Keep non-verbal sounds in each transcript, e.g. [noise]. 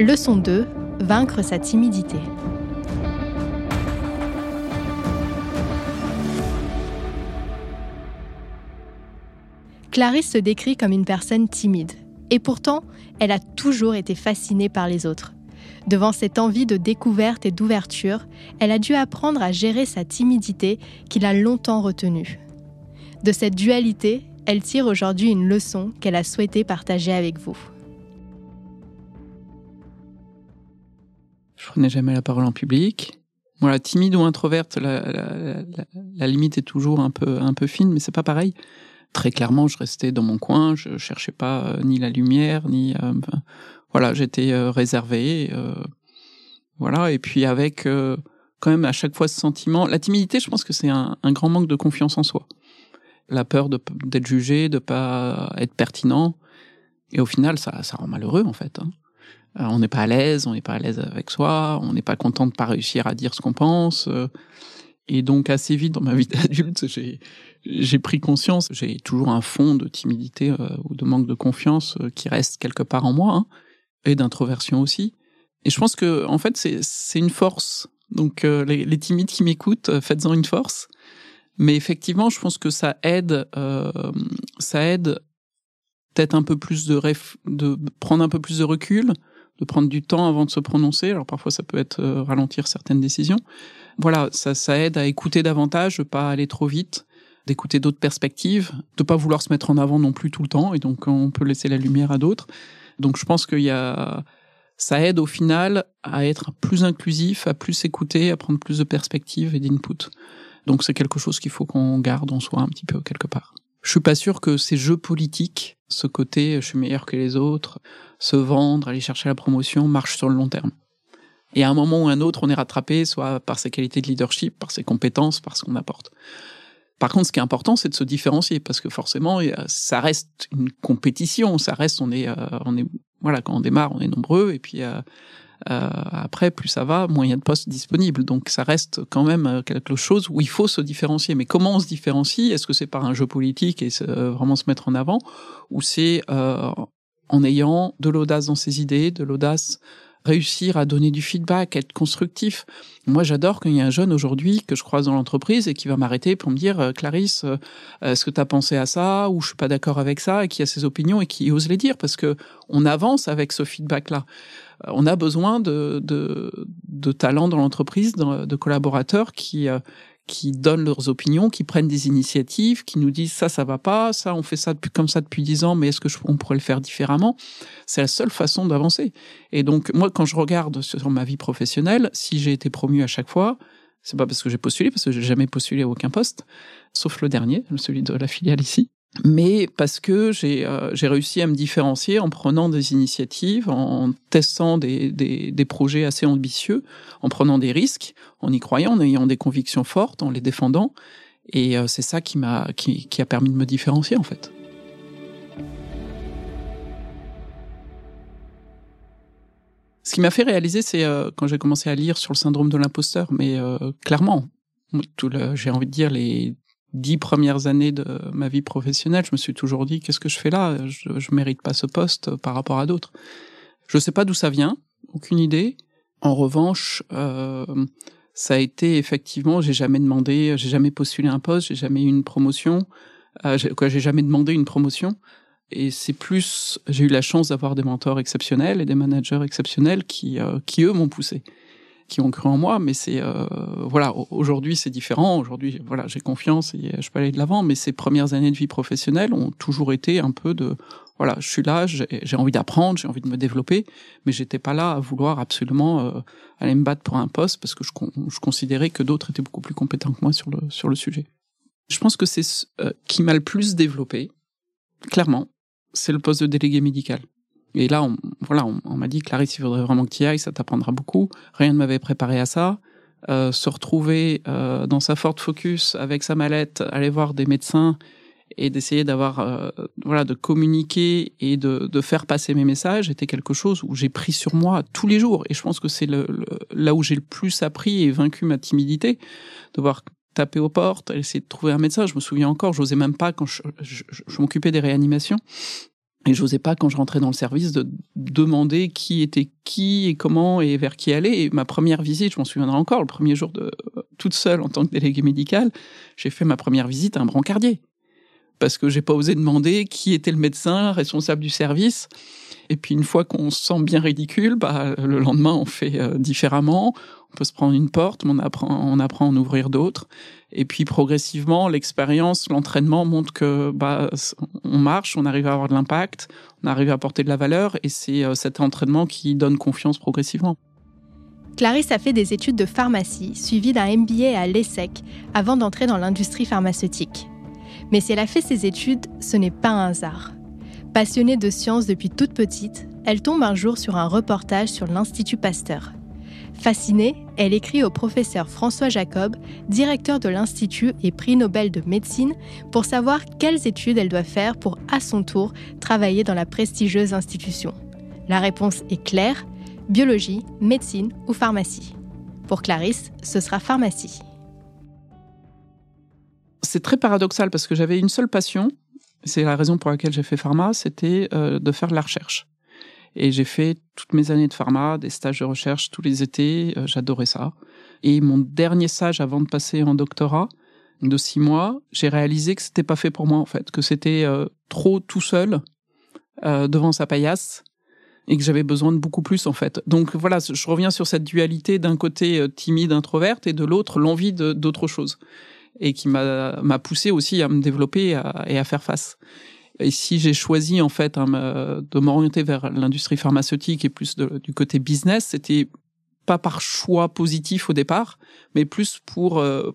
Leçon 2. Vaincre sa timidité. Clarisse se décrit comme une personne timide. Et pourtant, elle a toujours été fascinée par les autres. Devant cette envie de découverte et d'ouverture, elle a dû apprendre à gérer sa timidité qu'il a longtemps retenue. De cette dualité, elle tire aujourd'hui une leçon qu'elle a souhaité partager avec vous. Je prenais jamais la parole en public. Voilà, timide ou introverte, la, limite est toujours un peu, un peu fine, mais c'est pas pareil. Très clairement, je restais dans mon coin, je cherchais pas euh, ni la lumière, ni euh, voilà, j'étais euh, réservé, voilà, et puis avec quand même à chaque fois ce sentiment, la timidité, je pense que c'est un, un, grand manque de confiance en soi, la peur d'être jugé, de pas être pertinent, et au final, ça, ça rend malheureux en fait. Hein. Euh, on n'est pas à l'aise, on n'est pas à l'aise avec soi, on n'est pas content de pas réussir à dire ce qu'on pense. Euh. et donc assez vite dans ma vie d'adulte, j'ai j'ai pris conscience, j'ai toujours un fond de timidité euh, ou de manque de confiance qui reste quelque part en moi hein, et d'introversion aussi. Et je pense que en fait c'est c'est une force. Donc les, les, timides qui m'écoutent, faites-en une force. Mais effectivement, je pense que ça aide, ça aide peut-être un peu plus de, de prendre un peu plus de recul, de prendre du temps avant de se prononcer. Alors parfois ça peut être euh, ralentir certaines décisions. Voilà, ça, ça aide à écouter davantage, pas aller trop vite, d'écouter d'autres perspectives, de pas vouloir se mettre en avant non plus tout le temps, et donc on peut laisser la lumière à d'autres. Donc je pense qu'il y a, ça aide au final à être plus inclusif, à plus écouter, à prendre plus de perspectives et d'input. Donc c'est quelque chose qu'il faut qu'on garde en soi un petit peu quelque part. Je suis pas sûr que ces jeux politiques, ce côté je suis meilleur que les autres, se vendre, aller chercher la promotion, marche sur le long terme. Et à un moment ou un autre, on est rattrapé, soit par ses qualités de leadership, par ses compétences, par ce qu'on apporte. Par contre, ce qui est important, c'est de se différencier, parce que forcément, ça reste une compétition, ça reste, on est, euh, on est, voilà, quand on démarre, on est nombreux, et puis euh, euh, après, plus ça va, moins il de postes disponibles. Donc ça reste quand même euh, quelque chose où il faut se différencier. Mais comment on se différencie? Est-ce que c'est par un jeu politique et euh, vraiment se mettre en avant, ou c'est en ayant de l'audace dans ses idées, de l'audace réussir à donner du feedback, être constructif. Moi, j'adore quand il y a un jeune aujourd'hui que je croise dans l'entreprise et qui va m'arrêter pour me dire Clarisse, est-ce que tu as pensé à ça ou je suis pas d'accord avec ça et qui a ses opinions et qui ose les dire parce que on avance avec ce feedback-là. Euh, on a besoin de, de, de talents dans l'entreprise, de, collaborateurs qui euh, qui donnent leurs opinions, qui prennent des initiatives, qui nous disent ça, ça va pas, ça, on fait ça depuis, comme ça depuis dix ans, mais est-ce que on pourrait le faire différemment? C'est la seule façon d'avancer. Et donc, moi, quand je regarde sur ma vie professionnelle, si j'ai été promu à chaque fois, c'est pas parce que j'ai postulé, parce que j'ai jamais postulé à aucun poste, sauf le dernier, celui de la filiale ici mais parce que j'ai euh, réussi à me différencier en prenant des initiatives, en testant des, des, des, projets assez ambitieux, en prenant des risques, en y croyant, en ayant des convictions fortes, en les défendant. Et euh, c'est ça qui m'a qui, qui a permis de me différencier en fait. Ce qui m'a fait réaliser, c'est euh, quand j'ai commencé à lire sur le syndrome de l'imposteur, mais clairement, j'ai envie de dire les dix premières années de ma vie professionnelle, je me suis toujours dit qu'est-ce que je fais là? Je, je mérite pas ce poste par rapport à d'autres. Je sais pas d'où ça vient, aucune idée. En revanche, euh, ça a été effectivement, j'ai jamais demandé, j'ai jamais postulé un poste, j'ai jamais eu une promotion, euh, j'ai jamais demandé une promotion. Et c'est plus, j'ai eu la chance d'avoir des mentors exceptionnels et des managers exceptionnels qui, euh, qui eux m'ont poussé qui ont cru en moi, mais c'est euh, voilà, aujourd'hui c'est différent. Aujourd'hui, voilà, j'ai confiance et je peux aller de l'avant. Mais ces premières années de vie professionnelle ont toujours été un peu de voilà, je suis là, j'ai envie d'apprendre, j'ai envie de me développer, mais j'étais pas là à vouloir absolument euh, aller me battre pour un poste parce que je, je considérais que d'autres étaient beaucoup plus compétents que moi sur le sur le sujet. Je pense que c'est ce euh, qui m'a le plus développé, clairement, c'est le poste de délégué médical. Et là, on, voilà, on, m'a dit, Clarisse, il faudrait vraiment que tu y ailles, ça t'apprendra beaucoup. Rien ne m'avait préparé à ça. Euh, se retrouver euh, dans sa Ford Focus avec sa mallette, aller voir des médecins et d'essayer d'avoir, euh, voilà, de communiquer et de, de, faire passer mes messages était quelque chose où j'ai pris sur moi tous les jours. Et je pense que c'est le, là où j'ai le plus appris et vaincu ma timidité, de voir taper aux portes, essayer de trouver un médecin. Je me souviens encore, j'osais même pas quand je, je m'occupais des réanimations Et j'osais pas, quand je rentrais dans le service, de demander qui était qui et comment et vers qui aller. Et ma première visite, je m'en souviendrai encore, le premier jour de toute seule en tant que déléguée médicale, j'ai fait ma première visite à un brancardier. Parce que j'ai pas osé demander qui était le médecin responsable du service. Et puis une fois qu'on se sent bien ridicule, bah, le lendemain on fait euh, différemment. On peut se prendre une porte, mais on apprend, on apprend à en ouvrir d'autres. Et puis progressivement, l'expérience, l'entraînement montre que bah, on marche, on arrive à avoir de l'impact, on arrive à apporter de la valeur, et c'est euh, cet entraînement qui donne confiance progressivement. Clarisse a fait des études de pharmacie, suivies d'un MBA à l'ESSEC, avant d'entrer dans l'industrie pharmaceutique. Mais si elle a fait ses études, ce n'est pas un hasard. Passionnée de sciences depuis toute petite, elle tombe un jour sur un reportage sur l'Institut Pasteur. Fascinée, elle écrit au professeur François Jacob, directeur de l'Institut et prix Nobel de médecine, pour savoir quelles études elle doit faire pour, à son tour, travailler dans la prestigieuse institution. La réponse est claire, biologie, médecine ou pharmacie. Pour Clarisse, ce sera pharmacie. C'est très paradoxal parce que j'avais une seule passion, c'est la raison pour laquelle j'ai fait pharma, c'était euh, de faire de la recherche. Et j'ai fait toutes mes années de pharma, des stages de recherche tous les étés, euh, j'adorais ça. Et mon dernier stage avant de passer en doctorat, de six mois, j'ai réalisé que c'était pas fait pour moi en fait, que c'était euh, trop tout seul devant sa paillasse et que j'avais besoin de beaucoup plus en fait. Donc voilà, je reviens sur cette dualité d'un côté timide, introverte et de l'autre l'envie d'autre chose et qui m'a poussé aussi à me développer et à, faire face. Et si j'ai choisi en fait hein, de m'orienter vers l'industrie pharmaceutique et plus du côté business, c'était pas par choix positif au départ, mais plus pour euh,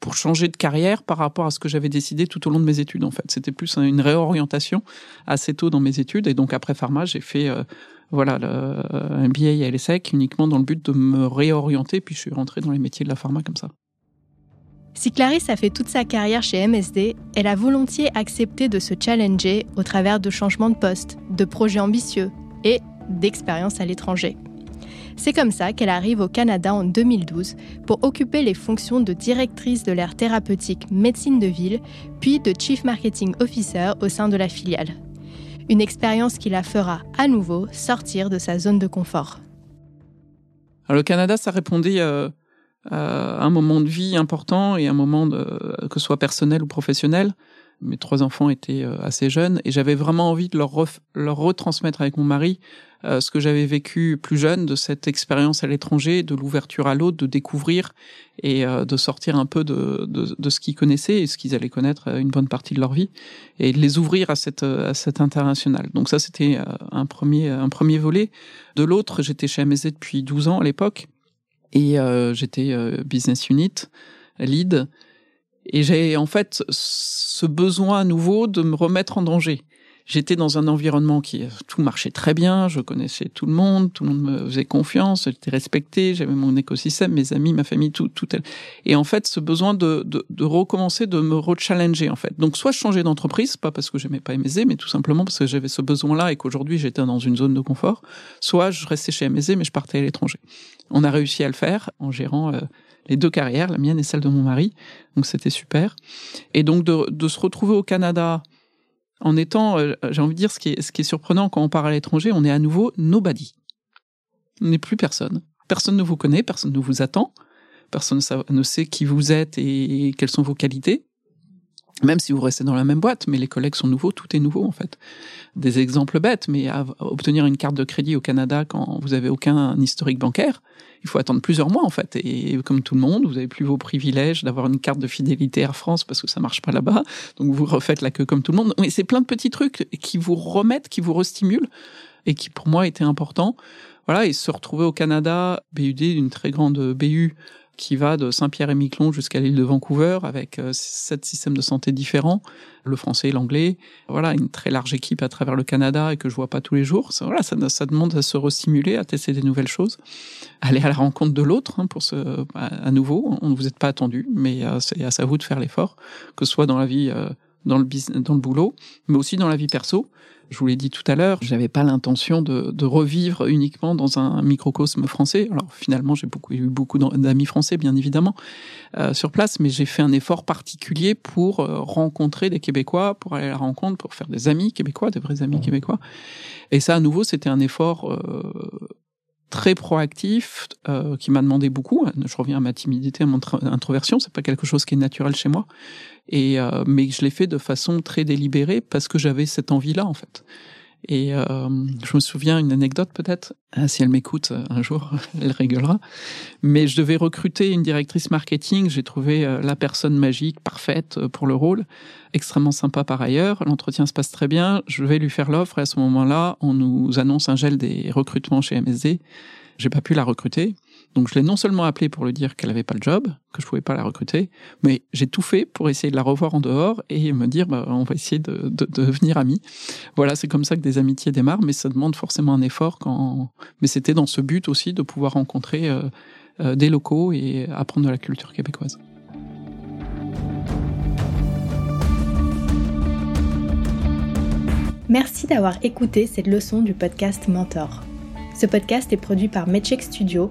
pour changer de carrière par rapport à ce que j'avais décidé tout au long de mes études en fait. C'était plus une réorientation assez tôt dans mes études et donc après pharma, j'ai fait euh, voilà le, un MBA à l'ESSEC uniquement dans le but de me réorienter puis je suis rentré dans les métiers de la pharma comme ça. Si Clarisse a fait toute sa carrière chez MSD, elle a volontiers accepté de se challenger au travers de changements de poste, de projets ambitieux et d'expériences à l'étranger. C'est comme ça qu'elle arrive au Canada en 2012 pour occuper les fonctions de directrice de l'aire thérapeutique médecine de ville, puis de Chief Marketing Officer au sein de la filiale. Une expérience qui la fera à nouveau sortir de sa zone de confort. Alors, le Canada, ça répondait euh, euh, un moment de vie important et un moment de, que ce soit personnel ou professionnel. Mes trois enfants étaient euh, assez jeunes et j'avais vraiment envie de leur, leur retransmettre avec mon mari euh, ce que j'avais vécu plus jeune de cette expérience à l'étranger, de l'ouverture à l'autre, de découvrir et de sortir un peu de, de, de ce qu'ils connaissaient et ce qu'ils allaient connaître une bonne partie de leur vie et de les ouvrir à cette, à cette internationale. Donc ça, c'était un premier, un premier volet. De l'autre, j'étais chez MSZ depuis 12 ans à l'époque et euh, j'étais euh, business unit lead et j'ai en fait ce besoin à nouveau de me remettre en danger. J'étais dans un environnement qui tout marchait très bien, je connaissais tout le monde, tout le monde me faisait confiance, j'étais respecté, j'avais mon écosystème, mes amis, ma famille, tout, tout. Et en fait, ce besoin de, de, de recommencer, de me rechallenger en fait. Donc soit je changeais d'entreprise, pas parce que j'aimais pas MSD, mais tout simplement parce que j'avais ce besoin-là et qu'aujourd'hui j'étais dans une zone de confort. Soit je restais chez MSD, mais je partais à l'étranger. On a réussi à le faire en gérant euh, les deux carrières, la mienne et celle de mon mari. Donc c'était super. Et donc de, de se retrouver au Canada en étant, euh, j'ai envie de dire, ce qui, est, ce qui est surprenant quand on part à l'étranger, on est à nouveau nobody. On n'est plus personne. Personne ne vous connaît, personne ne vous attend, personne ne sait qui vous êtes et quelles sont vos qualités même si vous restez dans la même boîte, mais les collègues sont nouveaux, tout est nouveau en fait. Des exemples bêtes, mais à obtenir une carte de crédit au Canada quand vous avez aucun historique bancaire, il faut attendre plusieurs mois en fait. Et comme tout le monde, vous avez plus vos privilèges d'avoir une carte de fidélité Air France parce que ça marche pas là-bas, donc vous refaites la queue comme tout le monde. Mais c'est plein de petits trucs qui vous remettent, qui vous restimulent et qui pour moi étaient importants. Voilà, et se retrouver au Canada, BUD, une très grande BU qui va de Saint-Pierre-et-Miquelon jusqu'à l'île de Vancouver avec euh, sept systèmes de santé différents, le français et l'anglais. Voilà, une très large équipe à travers le Canada et que je vois pas tous les jours. Voilà, ça, demande à se restimuler, à tester des nouvelles choses, aller à la rencontre de l'autre hein, pour ce, à nouveau. On ne vous êtes pas attendu, mais euh, c'est à vous de faire l'effort, que ce soit dans la vie euh, dans le, dans le boulot, mais aussi dans la vie perso. Je vous l'ai dit tout à l'heure, j'avais pas l'intention de, de, revivre uniquement dans un microcosme français. Alors finalement, j'ai beaucoup, eu beaucoup d'amis français, bien évidemment, euh, sur place, mais j'ai fait un effort particulier pour euh, rencontrer des Québécois, pour aller à la rencontre, pour faire des amis québécois, des vrais amis québécois. Et ça, à nouveau, c'était un effort euh, très proactif euh, qui m'a demandé beaucoup. Je reviens à ma timidité, à mon introversion, c'est pas quelque chose qui est naturel chez moi. Et euh, mais je l'ai fait de façon très délibérée parce que j'avais cette envie-là en fait. Et euh, je me souviens une anecdote peut-être, ah, si elle m'écoute euh, un jour, [laughs] elle rigolera. Mais je devais recruter une directrice marketing. J'ai trouvé euh, la personne magique, parfaite euh, pour le rôle, extrêmement sympa par ailleurs. L'entretien se passe très bien. Je vais lui faire l'offre et à ce moment-là, on nous annonce un gel des recrutements chez MSD. J'ai pas pu la recruter. Donc je l'ai non seulement appelée pour lui dire qu'elle avait pas le job, que je pouvais pas la recruter, mais j'ai tout fait pour essayer de la revoir en dehors et me dire bah, on va essayer de, de, de devenir amis. Voilà, c'est comme ça que des amitiés démarrent, mais ça demande forcément un effort. Mais c'était dans ce but aussi de pouvoir rencontrer euh, euh, des locaux et apprendre de la culture québécoise. Merci d'avoir écouté cette leçon du podcast Mentor. Ce podcast est produit par Medcheck Studio